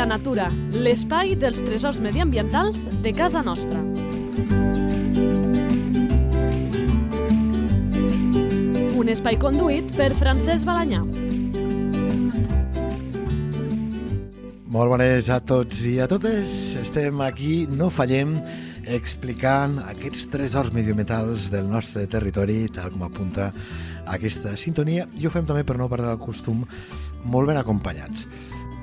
Mica Natura, l'espai dels tresors mediambientals de casa nostra. Un espai conduït per Francesc Balanyà. Molt bones a tots i a totes. Estem aquí, no fallem, explicant aquests tresors mediometals del nostre territori, tal com apunta aquesta sintonia, i ho fem també per no perdre el costum molt ben acompanyats.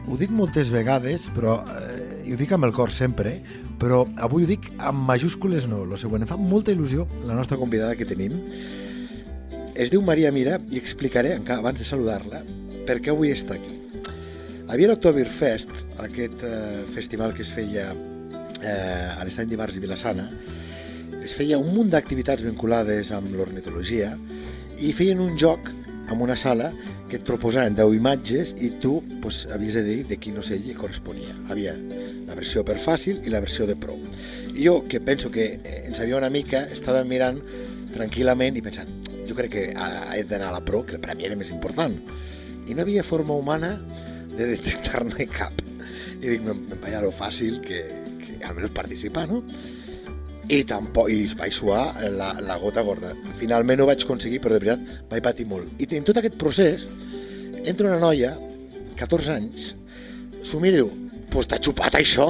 Ho dic moltes vegades, però eh, i ho dic amb el cor sempre, però avui ho dic amb majúscules no. Lo següent, em fa molta il·lusió la nostra convidada que tenim, es diu Maria Mira i explicaré, encara abans de saludar-la, per què avui està aquí. Havia l'Octoberfest, aquest eh, festival que es feia eh, a l'estany d'Ibars i Vilassana, es feia un munt d'activitats vinculades amb l'ornitologia i feien un joc amb una sala que et proposaven 10 imatges i tu pues, havies de dir de quin ocell hi corresponia. Havia la versió per fàcil i la versió de pro. I jo, que penso que eh, en sabia una mica, estava mirant tranquil·lament i pensant, jo crec que he d'anar a la Pro, que el premi era més important. I no havia forma humana de detectar-ne cap. I dic, me'n vaig a lo fàcil que, que almenys participar, no? I tampoc, i vaig suar la, la gota gorda. Finalment ho vaig aconseguir, però de veritat vaig patir molt. I en tot aquest procés, entra una noia, 14 anys, s'ho mira i diu, pues t'ha xupat això,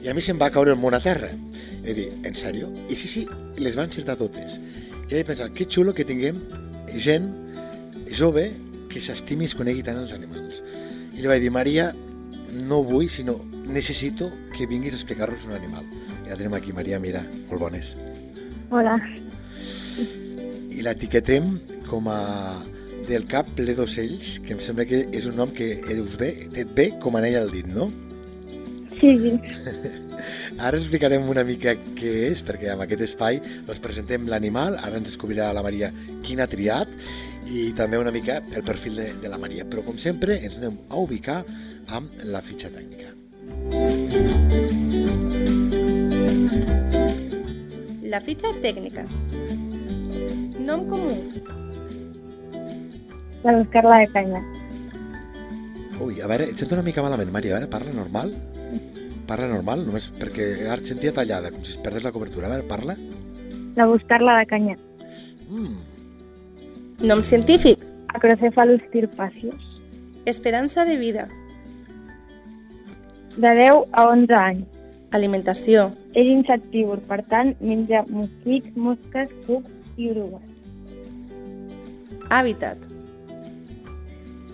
i a mi se'm va caure el món a terra. I dic, en sèrio? I sí, sí, les van encertar totes. I he pensat, que xulo que tinguem gent jove que s'estimi i es conegui tant els animals. I li vaig dir, Maria, no vull, sinó necessito que vinguis a explicar-nos un animal. La tenim aquí, Maria, mira, molt bones. Hola. I l'etiquetem com a del cap ple d'ocells, que em sembla que és un nom que us ve, et ve com anell al dit, no? Sí, sí. Ara explicarem una mica què és, perquè amb aquest espai doncs, presentem l'animal, ara ens descobrirà la Maria quin ha triat i també una mica el perfil de, de la Maria. Però, com sempre, ens anem a ubicar amb la fitxa tècnica. La fitxa tècnica. Nom comú. Per buscar-la de canya. Ui, a veure, et sento una mica malament, Maria. A veure, parla normal. Parla normal, només perquè ara et sentia tallada, com si es perdés la cobertura. A veure, parla. De buscar-la de canya. Mm. Nom científic. Acrocephalus tirpacius. Esperança de vida. De 10 a 11 anys. Alimentació. És insectívor, per tant, menja mosquits, mosques, cucs i orugues. Hàbitat.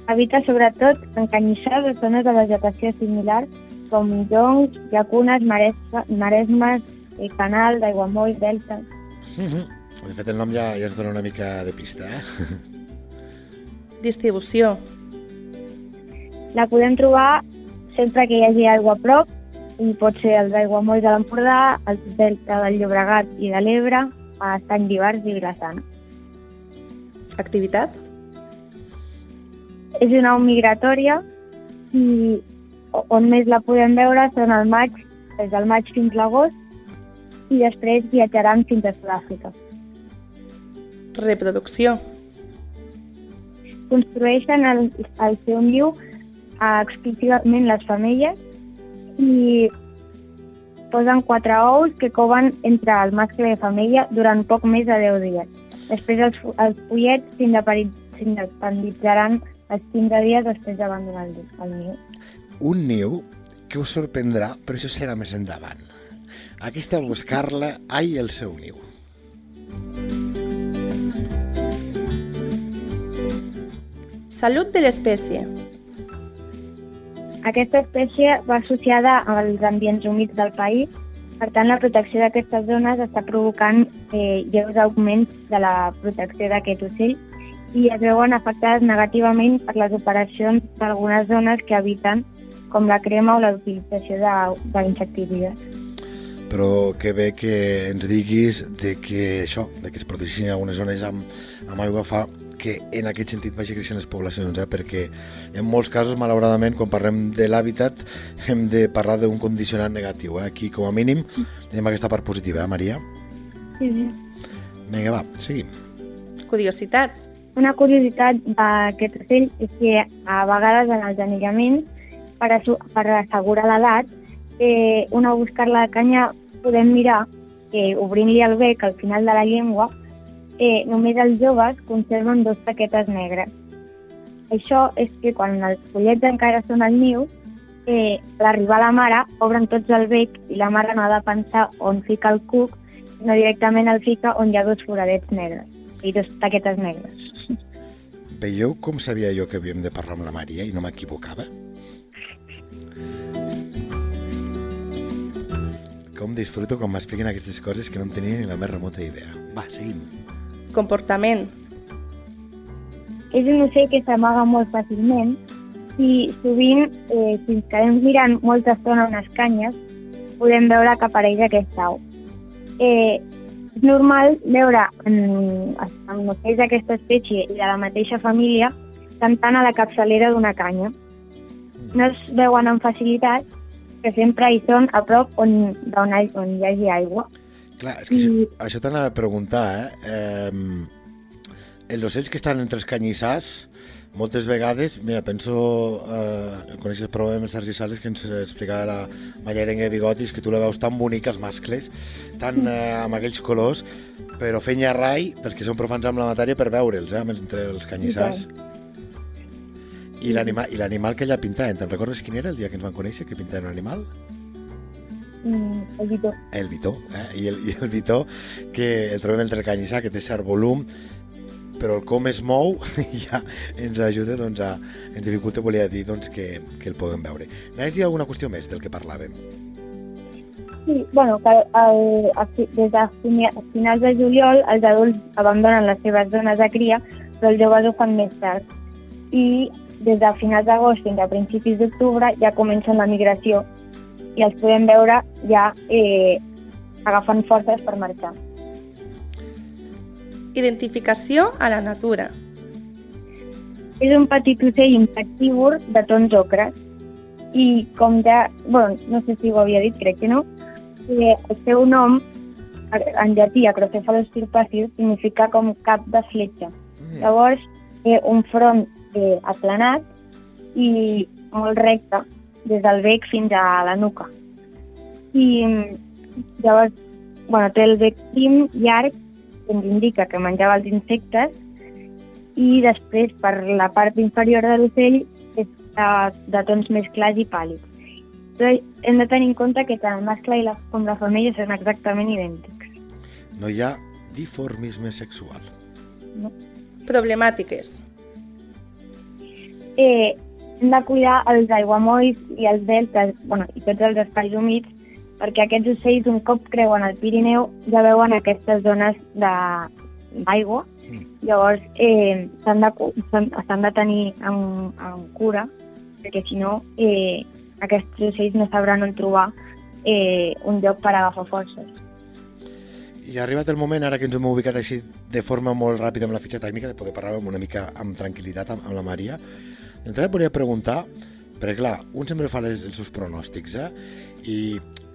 Habita sobretot en canyissars o zones de vegetació similar com joncs, llacunes, maresmes, maresmes eh, canal, d'aiguamolls, deltes. Mm -hmm. De fet, el nom ja, ja ens dona una mica de pista, eh? Distribució. La podem trobar sempre que hi hagi aigua a prop, i pot ser els aiguamolls de l'Empordà, el delta del Llobregat i de l'Ebre, a Estany d'Ibars i Vilassana. Activitat. És una au migratòria i on més la podem veure són al maig, des del maig fins l'agost, i després viatjaran fins a Sud-àfrica. Reproducció. Construeixen el, el seu niu exclusivament les femelles i posen quatre ous que coven entre el mascle i la femella durant poc més de 10 dies. Després els, els pollets s'independitzaran els 15 dies després d'abandonar el, el niu. Un niu que us sorprendrà, però això serà més endavant. Aquesta buscar-la, ai, el seu niu. Salut de l'espècie. Aquesta espècie va associada als ambients humits del país, per tant la protecció d'aquestes zones està provocant eh, lleus augments de la protecció d'aquest ocell i es veuen afectades negativament per les operacions d'algunes zones que habiten, com la crema o la utilització d'insecticides. Però que bé que ens diguis de que això, de que es protegeixin algunes zones amb, amb aigua fa que en aquest sentit vagi creixent les poblacions, eh? perquè en molts casos, malauradament, quan parlem de l'hàbitat, hem de parlar d'un condicionant negatiu. Eh? Aquí, com a mínim, tenim aquesta part positiva, eh, Maria? Sí, sí. Vinga, va, seguim. Curiositats. Una curiositat d'aquest ocell és que a vegades en els anillaments per, per assegurar l'edat, eh, una a buscar la canya podem mirar que obrint-li el bec al final de la llengua, eh, només els joves conserven dos taquetes negres. Això és que quan els pollets encara són al niu, eh, a l'arribar la mare, obren tots el bec i la mare no ha de pensar on fica el cuc, sinó directament el fica on hi ha dos foradets negres i dos taquetes negres. Veieu com sabia jo que havíem de parlar amb la Maria i no m'equivocava? Com disfruto quan m'expliquen aquestes coses que no en tenia ni la més remota idea. Va, seguim. Comportament. És un ocell que s'amaga molt fàcilment i sovint, eh, si ens quedem mirant molta estona unes canyes, podem veure que apareix aquest au. Eh, és normal veure en, en ocells d'aquesta espècie i de la mateixa família cantant a la capçalera d'una canya. No es veuen amb facilitat, que sempre hi són a prop on, on, on hi hagi aigua. Clar, és que I- això t'anava a preguntar, eh? eh? Els ocells que estan entre els canyissars, moltes vegades, mira, penso, eh, coneixes prou amb el Sergi Sales que ens explicava la Mallarenga Bigotis, que tu la veus tan bonica, els mascles, tan eh, amb aquells colors, però fent rai, pels que són profans amb la matèria, per veure'ls, eh, entre els canyissars. I l'animal i l'animal que ella pintaven, te'n recordes quin era el dia que ens van conèixer, que pintaven un animal? Mm, el Vito. El Vitó, eh? I, el, i el Vitó, que el trobem entre el canyissar, que té cert volum, però el com es mou ja ens ajuda, doncs, a, ens dificulta, volia dir, doncs, que, que el puguem veure. Anaves a dir alguna qüestió més del que parlàvem? Sí, bueno, que el, fi- des de finals de juliol els adults abandonen les seves zones de cria, però els joves ho fan més tard. I des de finals d'agost fins a principis d'octubre ja comencen la migració i els podem veure ja eh, agafant forces per marxar. Identificació a la natura. És un petit ocell insectívor de tons ocres i com ja, bueno, no sé si ho havia dit, crec que no, eh, el seu nom en llatí acrocephalus tirpacius significa com cap de fletxa. Mm. Llavors, té un front eh, aplanat i molt recte, des del bec fins a la nuca. I mm, llavors, bueno, té el bec prim, llarg, que ens indica que menjava els insectes, i després, per la part inferior de l'ocell, és de, de tons més clars i pàl·lids. Però hem de tenir en compte que tant el mascle i la, com la femella són exactament idèntics. No hi ha diformisme sexual. Problemàtiques. eh, hem de cuidar els aiguamolls i els deltes, bueno, i tots els espais humits, perquè aquests ocells, un cop creuen el Pirineu, ja veuen aquestes zones d'aigua. Mm. Llavors, eh, s'han de, de tenir en, en cura, perquè si no, eh, aquests ocells no sabran on trobar eh, un lloc per agafar forces. I ha arribat el moment, ara que ens hem ubicat així de forma molt ràpida amb la fitxa tècnica, de poder parlar una mica amb tranquil·litat amb, amb la Maria. D'entrada volia preguntar, perquè clar, un sempre fa les, els seus pronòstics, eh? I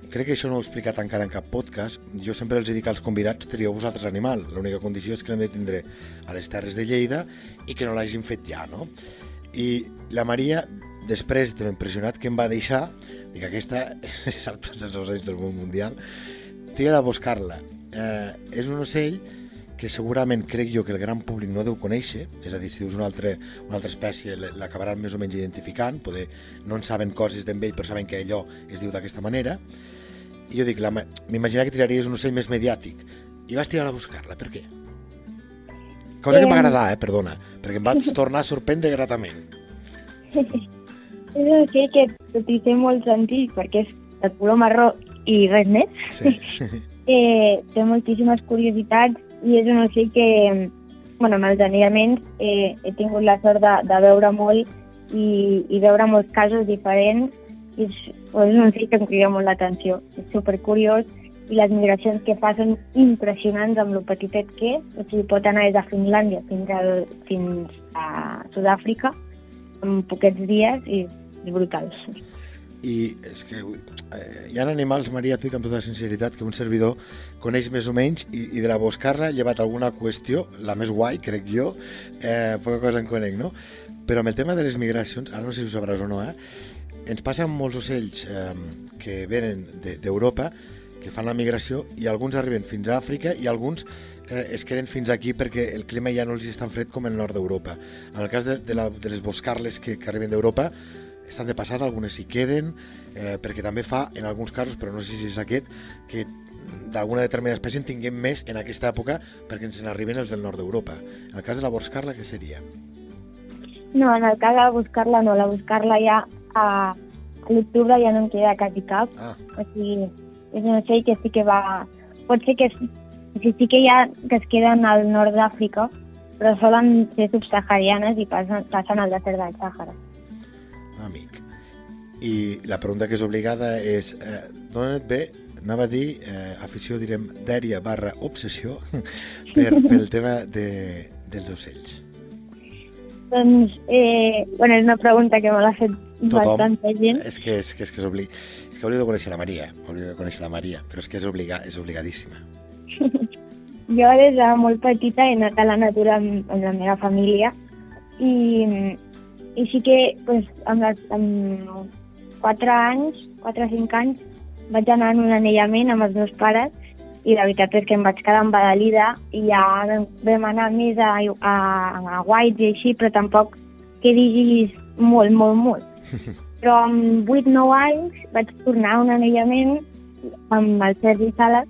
crec que això no ho he explicat encara en cap podcast. Jo sempre els dic als convidats, trieu vosaltres l'animal. L'única condició és que l'hem de tindre a les Terres de Lleida i que no l'hagin fet ja, no? I la Maria, després de l'impressionat que em va deixar, dic, aquesta sap tots els ocells del món mundial, triga de buscar-la. Eh, és un ocell que segurament crec jo que el gran públic no deu conèixer, és a dir, si dius una altra, una altra espècie l'acabaran més o menys identificant, poder, no en saben coses d'en ell però saben que allò es diu d'aquesta manera, i jo dic, m'imaginava que tiraries un ocell més mediàtic, i vas tirar a buscar-la, per què? Cosa que Em- eh, perdona, perquè em vaig tornar a sorprendre gratament. És un ocell que, tot i ser molt senzill, perquè és de color marró i res més, Sí. eh, té moltíssimes curiositats i és un ocell que, bueno, amb els anillaments eh, he tingut la sort de, de veure molt i, i veure molts casos diferents i és, és un ocell que em crida molt l'atenció. És supercuriós i les migracions que fa són impressionants amb lo petitet que és. O sigui, pot anar des de Finlàndia fins, al, fins a Sud-àfrica en poquets dies i és brutal. I és que eh, hi ha animals, Maria, tu amb tota sinceritat, que un servidor coneix més o menys i, i de la buscar-la ha llevat alguna qüestió, la més guai, crec jo, eh, poca cosa en conec, no? Però amb el tema de les migracions, ara no sé si ho sabràs o no, eh? ens passa amb molts ocells eh, que venen d'Europa, de, que fan la migració, i alguns arriben fins a Àfrica i alguns eh, es queden fins aquí perquè el clima ja no els és tan fred com el nord d'Europa. En el cas de, de, la, de les boscarles que, que arriben d'Europa, estan de passada, algunes s'hi queden, eh, perquè també fa, en alguns casos, però no sé si és aquest, que d'alguna determinada espècie en tinguem més en aquesta època perquè ens n'arriben els del nord d'Europa. En el cas de la boscarla, què seria? No, en el cas de la buscar-la no, la buscar-la ja a, a l'octubre ja no en queda quasi cap. Ah, O sigui, és un ocell que sí que va... Pot ser que, o sigui, sí que hi ha que es queden al nord d'Àfrica, però solen ser subsaharianes i passen, passen al desert del Sàhara. Amic. I la pregunta que és obligada és eh, d'on et ve, anava a dir, eh, afició, direm, dèria barra obsessió per, pel tema de, dels ocells. Doncs, eh, bueno, és una pregunta que me l'ha fet Tothom. bastanta gent. És que és, que és, que és, obli... és que hauríeu de conèixer la Maria, hauríeu de conèixer la Maria, però és que és, obliga... és obligadíssima. Jo des de molt petita he anat a la natura amb, amb la meva família i, i sí que pues, amb, les, amb 4 anys, 4 o 5 anys, vaig anar en un anellament amb els meus pares i la veritat és que em vaig quedar embadalida i ja vam, anar més a, a, a guaids i així, però tampoc que diguis molt, molt, molt. Però amb 8-9 anys vaig tornar a un anellament amb el Sergi Sales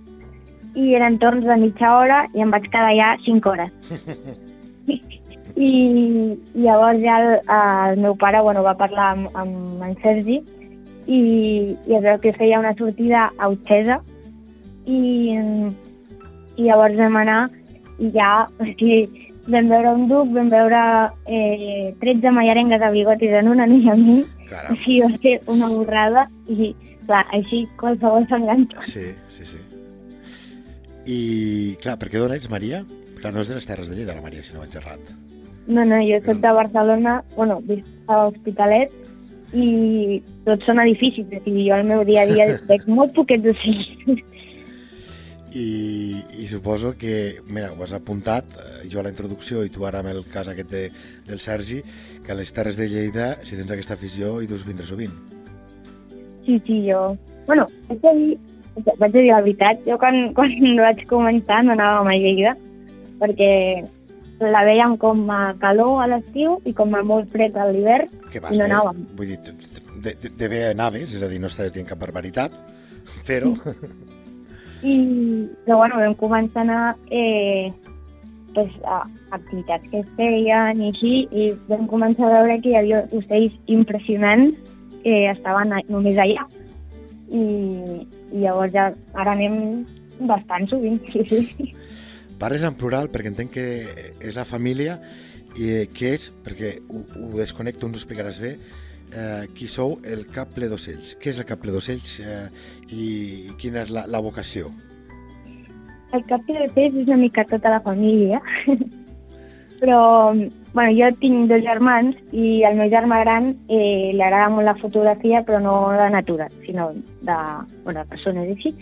i eren torns de mitja hora i em vaig quedar ja 5 hores. I llavors ja el, el meu pare bueno, va parlar amb, amb en Sergi i, i es veu que feia una sortida a Utxesa i, i llavors vam anar i ja o sigui, vam veure un duc, vam veure eh, 13 mallarengues de bigotis en un anellament, o Caram. sigui, va ser una borrada i clar, així qualsevol s'enganxa. Sí, sí, sí. I, clar, per què d'on ets, Maria? Clar, no és de les Terres de Lleida, la Maria, si no vaig errat. No, no, jo soc de Barcelona, bueno, visc a l'Hospitalet i tots són edificis, o sigui, jo al meu dia a dia veig molt poquets ocells. I, i suposo que, mira, ho has apuntat, eh, jo a la introducció i tu ara amb el cas aquest de, del Sergi, que a les Terres de Lleida, si tens aquesta afició, hi dus vindre sovint. Sí, sí, jo... Bueno, haig de dir, vaig a dir la veritat, jo quan, quan vaig començar no anàvem a Lleida, perquè la veiem com a calor a l'estiu i com a molt fred a l'hivern, I no anàvem. vull dir, de, de, de bé anaves, és a dir, no estàs dient cap barbaritat, però... i però bueno, vam començar a anar eh, pues, a activitats que es feien i així, i vam començar a veure que hi havia ocells impressionants que estaven només allà. I, I llavors ja, ara anem bastant sovint, sí, sí. Parles en plural perquè entenc que és la família i eh, què és, perquè ho, ho desconnecto, ens ho explicaràs bé, eh, qui sou el cap ple d'ocells. Què és el cap ple d'ocells eh, i quina és la, la vocació? El cap de peix és una mica tota la família, però bueno, jo tinc dos germans i el meu germà gran eh, li agrada molt la fotografia, però no de natura, sinó de, bueno, de persones així.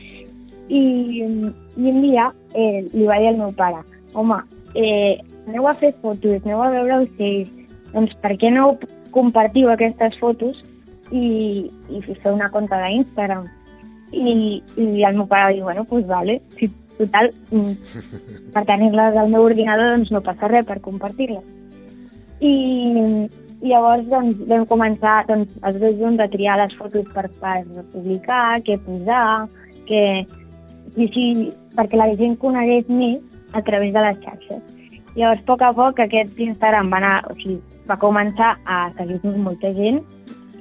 I, i un dia eh, li va dir al meu pare, home, eh, aneu a fer fotos, aneu a veure ocells, doncs per què no compartiu aquestes fotos i, i fer una compte d'Instagram? I, I el meu pare va dir, bueno, doncs pues vale, si total, mm, per tenir-les al meu ordinador doncs no passa res per compartir-les. I, i llavors doncs, vam començar doncs, els dos junts a triar les fotos per, per publicar, què posar, què... I així, perquè la gent conegués més a través de les xarxes. Llavors, a poc a poc, aquest Instagram va, anar, o sigui, va començar a seguir-nos molta gent,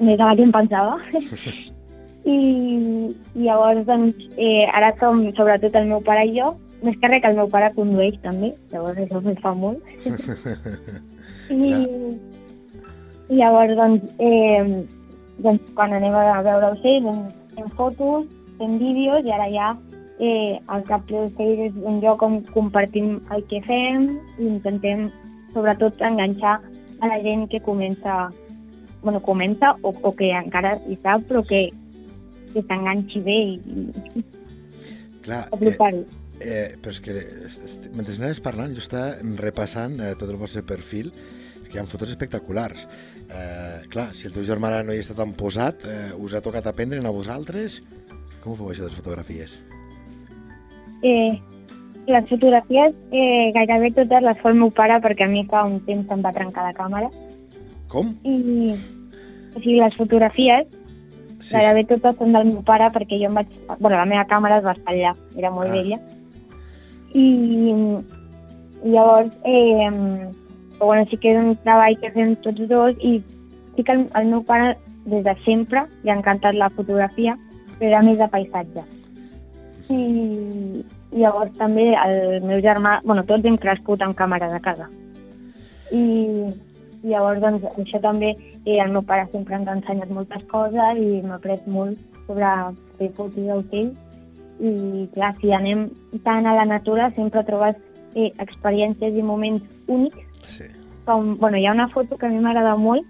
més de la que em pensava. I, i llavors, doncs, eh, ara som sobretot el meu pare i jo, més que res que el meu pare condueix també, llavors això ens fa molt. I, i llavors, doncs, eh, doncs, quan anem a veure ocells, doncs, fem fotos, fem vídeos i ara ja eh, el cap d'ocells és un lloc on compartim el que fem i intentem sobretot enganxar a la gent que comença, bueno, comença o, o que encara hi sap però que, que s'enganxi bé i, i Clar, eh, apropar-ho. eh, però és que mentre anaves parlant jo estava repassant eh, tot el vostre perfil que que hi ha fotos espectaculars. Eh, clar, si el teu germà no hi està tan posat, eh, us ha tocat aprendre a vosaltres? Com ho feu això de les fotografies? Eh, les fotografies eh, gairebé totes les fa el meu pare perquè a mi fa un temps em va trencar la càmera. Com? I, o sigui, les fotografies sí, gairebé totes són del meu pare perquè jo em vaig... Bueno, la meva càmera es va espatllar, era molt Ah. vella. I, i llavors, eh, però bueno, sí que és un treball que fem tots dos i sí que el, el meu pare des de sempre li ha encantat la fotografia, però era més de paisatge. I, i llavors també el meu germà, bueno, tots hem crescut amb càmeres a casa. I, i llavors doncs, això també, eh, el meu pare sempre ens ha ensenyat moltes coses i m'ha après molt sobre fer fotos d'ocells i clar, si anem tant a la natura sempre trobes eh, experiències i moments únics Sí. com, bueno, hi ha una foto que a mi m'agrada molt,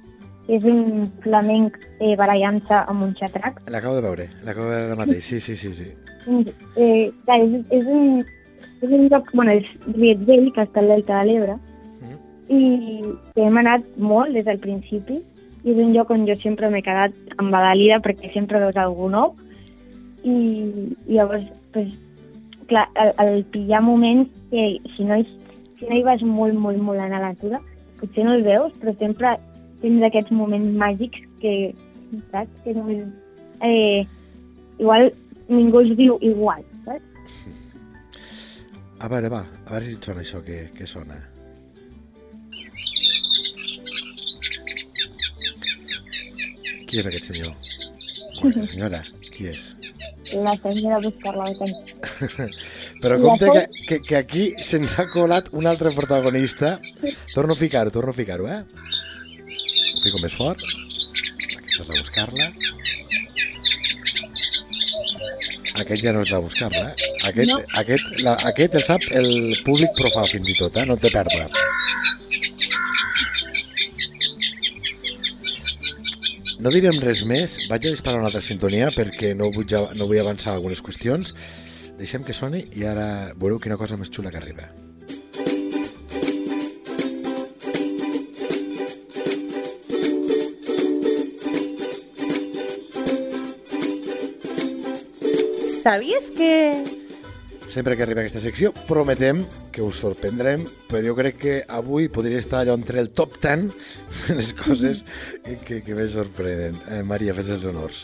és un flamenc eh, barallant-se amb un xatrac. L'acabo de veure, l'acabo de veure ara mateix, sí, sí, sí. sí. Eh, clar, és, és, un, és un lloc, bueno, és Rietvell, que està al Delta de l'Ebre, Mhm. i hem anat molt des del principi, i és un lloc on jo sempre m'he quedat embadalida perquè sempre veus algú nou, i, i llavors, pues, clar, el, el pillar moments que si no, hi, si no hi vas molt, molt, molt a la natura, potser no el veus, però sempre tens aquests moments màgics que, saps? Que només, eh, igual ningú els diu igual, saps? A veure, va, a veure si et sona això que, que sona. Qui és aquest senyor? O aquesta senyora? Qui és? La senyora buscar-la de tenir. Però compte que, que, que aquí se'ns ha colat un altre protagonista. Torno a ficar-ho, torno a ficar-ho, eh? Ho fico més fort. Aquesta és de buscar-la. Aquest ja no és de buscar-la, eh? Aquest, No. aquest, la, aquest el sap el públic profà fins i tot, eh? No té perdre. No direm res més, vaig a disparar una altra sintonia perquè no vull, no vull avançar algunes qüestions. Deixem que soni i ara veureu quina cosa més xula que arriba. ¿Sabías que...? Sempre que arriba aquesta secció prometem que us sorprendrem, però jo crec que avui podria estar allò entre el top 10 de les coses que, que més sorprenen. Eh, Maria, fes els honors.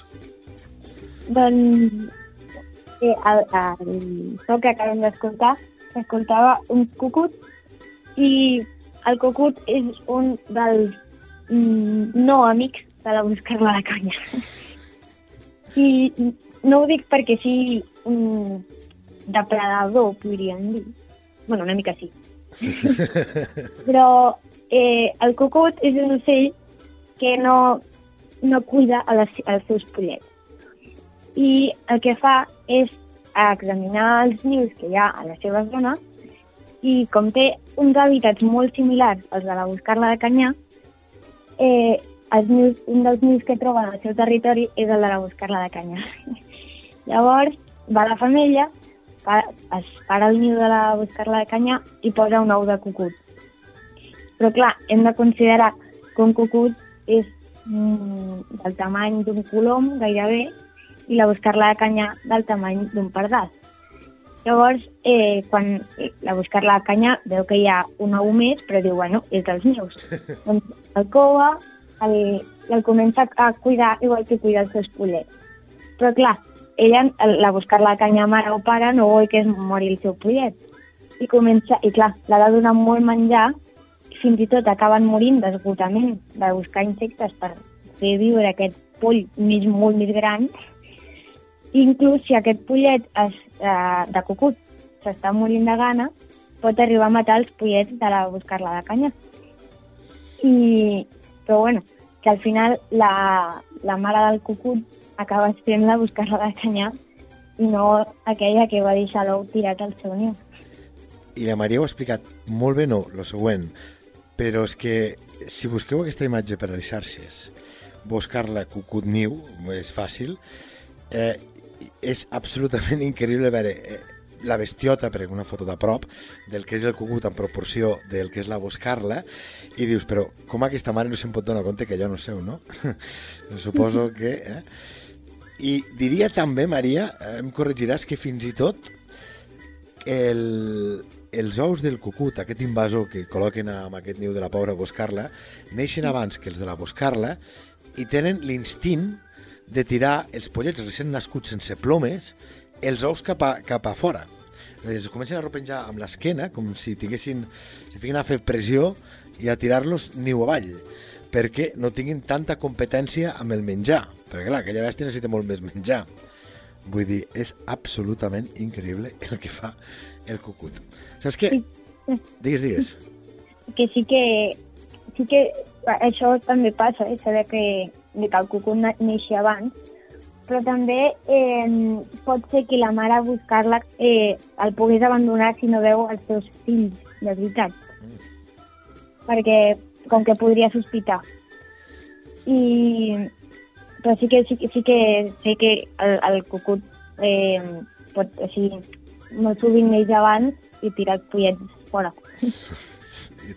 Doncs eh, el, el so que acabem d'escoltar s'escoltava un cucut i el cucut és un dels mm, no amics de la buscar-la de canya. I no ho dic perquè sigui un depredador, podríem dir. bueno, una mica sí. Però eh, el cucut és un ocell que no, no cuida a les, als seus pollets i el que fa és examinar els nius que hi ha a la seva zona i com té uns hàbitats molt similars als de la buscar-la de canyar, eh, els nius, un dels nius que troba al seu territori és el de la buscar-la de canyar. Llavors, va la femella, fa, es para el niu de la buscar-la de canyar i posa un ou de cucut. Però clar, hem de considerar que un cucut és mm, del tamany d'un colom gairebé i la buscar-la de canyar del tamany d'un pardal. Llavors, eh, quan la buscar-la de canyar veu que hi ha un ou més, però diu, bueno, és dels meus. doncs el cova el, i el comença a cuidar igual que cuida els seus pollets. Però clar, ella, el- la buscar-la de canyar mare o pare, no vol que es mori el seu pollet. I comença, i clar, l'ha de donar molt menjar, i fins i tot acaben morint d'esgotament de buscar insectes per fer viure aquest poll mig, molt més gran, inclús si aquest pollet es, eh, de cucut s'està morint de gana, pot arribar a matar els pollets de la buscar-la de canya. I, però bueno, que al final la, la mare del cucut acaba sent la buscar-la de canya i no aquella que va deixar l'ou tirat al seu niu. I la Maria ho ha explicat molt bé, no, lo següent, però és que si busqueu aquesta imatge per a les xarxes, buscar-la cucut niu, és fàcil, eh, és absolutament increïble veure, eh, la bestiota, perquè una foto de prop, del que és el cucut en proporció del que és la Boscarla, i dius, però com aquesta mare no se'n pot donar compte que allò no és seu, no? Suposo que... Eh? I diria també, Maria, eh, em corregiràs, que fins i tot el, els ous del cucut, aquest invasor que col·loquen amb aquest niu de la pobra Boscarla, neixen abans que els de la Boscarla i tenen l'instint de tirar els pollets recent nascuts sense plomes els ous cap a, cap a fora. Els comencen a repenjar amb l'esquena, com si tinguessin, si fiquin a fer pressió i a tirar-los niu avall, perquè no tinguin tanta competència amb el menjar. Perquè, clar, aquella bèstia necessita molt més menjar. Vull dir, és absolutament increïble el que fa el cucut. Saps què? Digues, digues. Que sí que, sí que això també passa, eh? saber que, que el cucut neixi abans, però també eh, pot ser que la mare a buscar-la eh, el pogués abandonar si no veu els seus fills, de veritat. Mm. Perquè com que podria sospitar. I, però sí que, sí, sí que sé que el, el cucut eh, pot, o sigui, molt sovint neix abans i tira els pollets fora.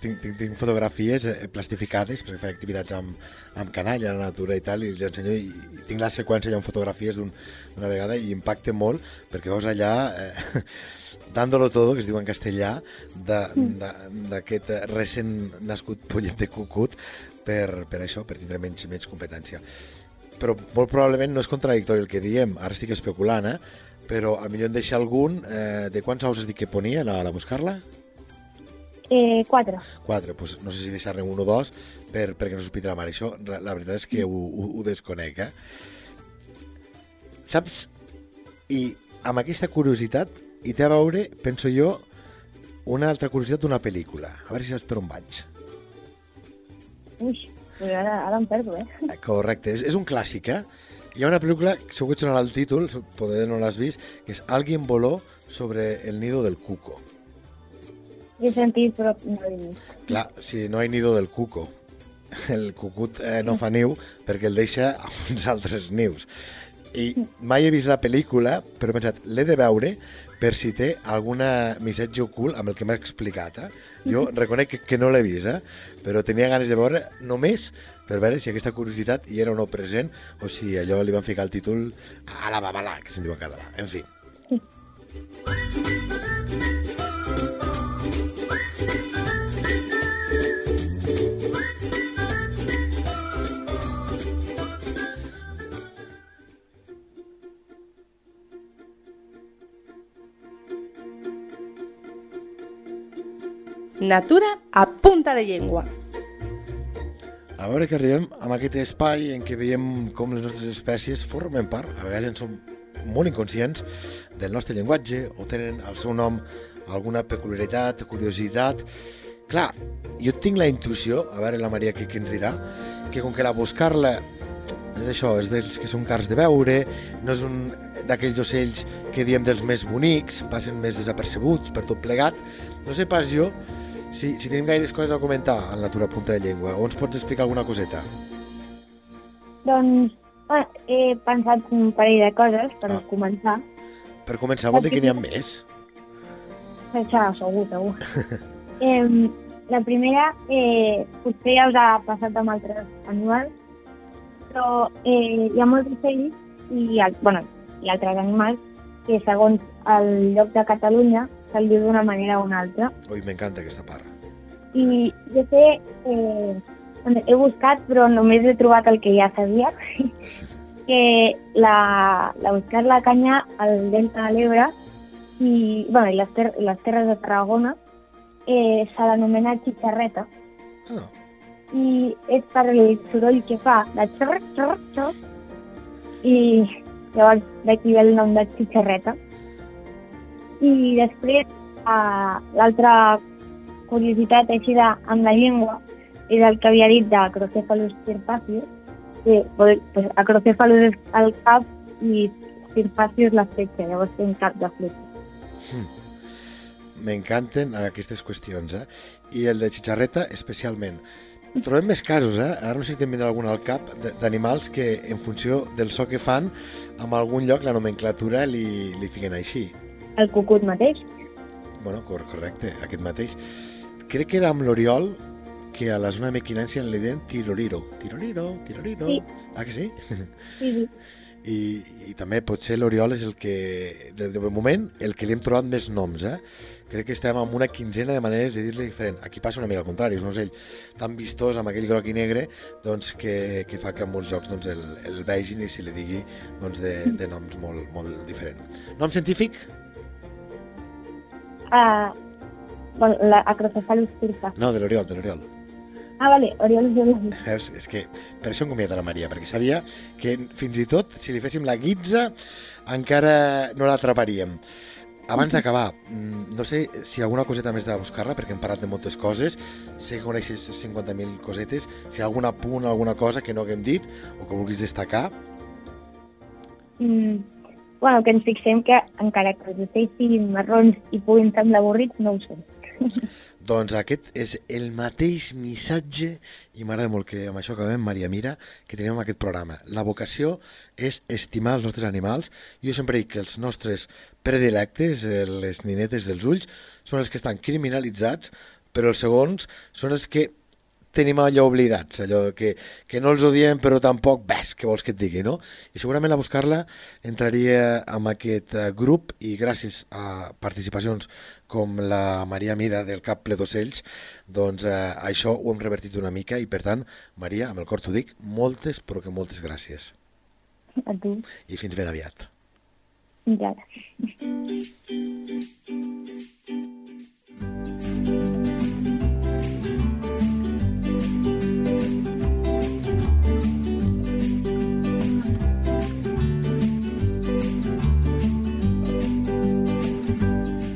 Tinc, tinc, tinc fotografies eh, plastificades perquè faig activitats amb, amb canalla, la natura i tal, i els ensenyo i, i tinc la seqüència ja amb fotografies d'una un, vegada i impacta molt perquè veus allà eh, dándolo todo, que es diu en castellà, d'aquest recent nascut pollet de cucut per, per això, per tindre menys, menys competència. Però molt probablement no és contradictori el que diem, ara estic especulant, eh? però al millor en deixa algun, eh, de quants ous has dit que ponia a la buscar-la? Eh, quatre. Quatre, pues no sé si deixar-ne un o dos per, perquè no sospita la mare. Això, la veritat és que ho, ho, ho desconec, eh? Saps? I amb aquesta curiositat, i té a veure, penso jo, una altra curiositat d'una pel·lícula. A veure si saps per on vaig. Ui, ara, ara em perdo, eh? Correcte, és, és un clàssic, eh? Hi ha una pel·lícula, segur que et sonarà el títol, poder no l'has vist, que és Alguien voló sobre el nido del cuco. He sentit, però no vist. Clar, si no hi nido del cuco. El cucut eh, no fa niu perquè el deixa a uns altres nius. I mai he vist la pel·lícula, però he pensat, l'he de veure per si té alguna missatge ocult amb el que m'ha explicat. Eh? Jo reconec que, que no l'he vist, eh? però tenia ganes de veure només per veure si aquesta curiositat hi era o no present o si allò li van ficar el títol a la babalà, que se'n diu en català. En fi. Natura a punta de llengua. A veure que arribem amb aquest espai en què veiem com les nostres espècies formen part, a vegades en som molt inconscients, del nostre llenguatge o tenen al seu nom alguna peculiaritat, curiositat. Clar, jo tinc la intuïció, a veure la Maria què, què ens dirà, que com que la buscar-la és això, és dels que són cars de veure, no és un d'aquells ocells que diem dels més bonics, passen més desapercebuts per tot plegat. No sé pas jo si, si tenim gaires coses a comentar en Natura Punta de Llengua, o ens pots explicar alguna coseta? Doncs he pensat un parell de coses per Ah. començar. Per començar, vol dir que n'hi ha més? Això, segur, segur. eh, la primera, eh, potser ja us ha passat amb altres animals, però eh, hi ha molts ocells i, bueno, i altres animals que segons el lloc de Catalunya se'l diu d'una manera o una altra. Ui, m'encanta aquesta part. I jo sé, eh, he buscat, però només he trobat el que ja sabia, que la, la buscar la canya al Delta de l'Ebre i, bueno, i les, ter les terres de Tarragona eh, se l'anomena xicharreta Ah, i és per el soroll que fa, de xerr, xerr, xerr, i llavors d'aquí ve el nom de xicharreta. I després, eh, l'altra curiositat així de, amb la llengua és el que havia dit de Acrocephalus cirfacius, que pues, Acrocephalus és el cap i cirfacius la fletxa, llavors té un cap de fletxa. M'encanten aquestes qüestions, eh? I el de xicharreta, especialment. Trobem més casos, eh? Ara no sé si te'n vindrà algun al cap d'animals que, en funció del so que fan, en algun lloc la nomenclatura li, li fiquen així. el cucut mateix. Bueno, cor correcte, aquest mateix. Crec que era amb l'Oriol que a la zona de Mequinància li deien tiroriro. Tiroriro, tiroriro. Sí. Ah, que sí? Sí, sí. I, i també potser l'Oriol és el que, de, de moment, el que li hem trobat més noms, eh? Crec que estem amb una quinzena de maneres de dir-li diferent. Aquí passa una mica al contrari, és un ocell tan vistós amb aquell groc i negre doncs, que, que fa que en molts jocs doncs, el, el vegin i se li digui doncs, de, de noms molt, molt diferents. Nom científic? Ah, bueno, la Acrocephalus turca. No, de l'Oriol, de l'Oriol. Ah, vale, Oriol biològic. Veus? És que per això hem convidat a la Maria, perquè sabia que fins i tot si li féssim la guitza encara no l'atraparíem. Abans d'acabar, mm, no sé si alguna coseta més de buscar-la, perquè hem parlat de moltes coses, sé que coneixes 50.000 cosetes, si hi ha algun apunt, alguna cosa que no haguem dit o que vulguis destacar, Mm, bueno, que ens fixem que encara que els ocells siguin marrons i puguin semblar avorrits, no ho són. doncs aquest és el mateix missatge, i m'agrada molt que amb això acabem, Maria Mira, que tenim en aquest programa. La vocació és estimar els nostres animals. Jo sempre dic que els nostres predilectes, eh, les ninetes dels ulls, són els que estan criminalitzats, però els segons són els que tenim allò oblidats, allò que, que no els odiem però tampoc ves, què vols que et digui, no? I segurament la buscar-la entraria en aquest eh, grup i gràcies a participacions com la Maria Mida del Cap Ple d'Ocells, doncs eh, això ho hem revertit una mica i per tant, Maria, amb el cor t'ho dic, moltes però que moltes gràcies A tu, i fins ben aviat. ja.